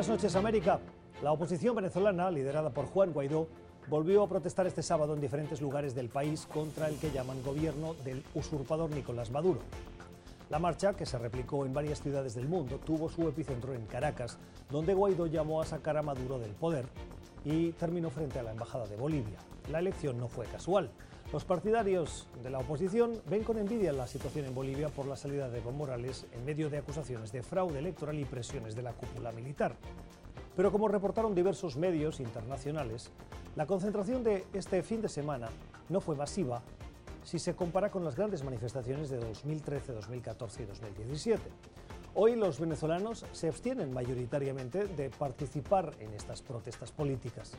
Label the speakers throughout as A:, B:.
A: Buenas noches, América. La oposición venezolana, liderada por Juan Guaidó, volvió a protestar este sábado en diferentes lugares del país contra el que llaman gobierno del usurpador Nicolás Maduro. La marcha, que se replicó en varias ciudades del mundo, tuvo su epicentro en Caracas, donde Guaidó llamó a sacar a Maduro del poder y terminó frente a la Embajada de Bolivia. La elección no fue casual. Los partidarios de la oposición ven con envidia la situación en Bolivia por la salida de Evo Morales en medio de acusaciones de fraude electoral y presiones de la cúpula militar. Pero como reportaron diversos medios internacionales, la concentración de este fin de semana no fue masiva si se compara con las grandes manifestaciones de 2013, 2014 y 2017. Hoy los venezolanos se abstienen mayoritariamente de participar en estas protestas políticas.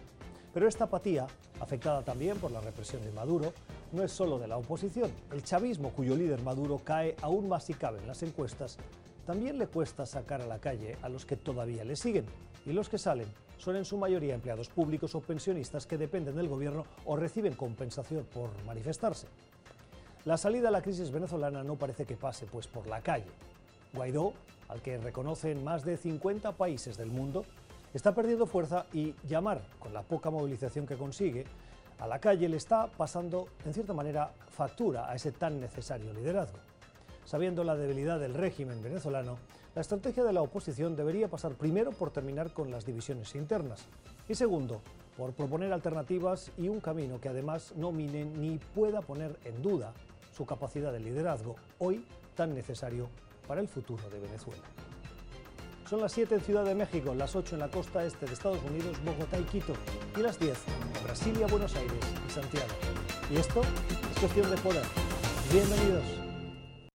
A: Pero esta apatía, afectada también por la represión de Maduro, no es solo de la oposición. El chavismo, cuyo líder Maduro cae aún más si cabe en las encuestas, también le cuesta sacar a la calle a los que todavía le siguen. Y los que salen son en su mayoría empleados públicos o pensionistas que dependen del gobierno o reciben compensación por manifestarse. La salida a la crisis venezolana no parece que pase pues por la calle. Guaidó, al que reconocen más de 50 países del mundo, está perdiendo fuerza y llamar, con la poca movilización que consigue, a la calle le está pasando, en cierta manera, factura a ese tan necesario liderazgo. Sabiendo la debilidad del régimen venezolano, la estrategia de la oposición debería pasar primero por terminar con las divisiones internas y segundo, por proponer alternativas y un camino que además no mine ni pueda poner en duda su capacidad de liderazgo, hoy tan necesario para el futuro de Venezuela. Son las 7 en Ciudad de México, las 8 en la costa este de Estados Unidos, Bogotá y Quito, y las 10 en Brasilia, Buenos Aires y Santiago. Y esto es cuestión de poder. Bienvenidos.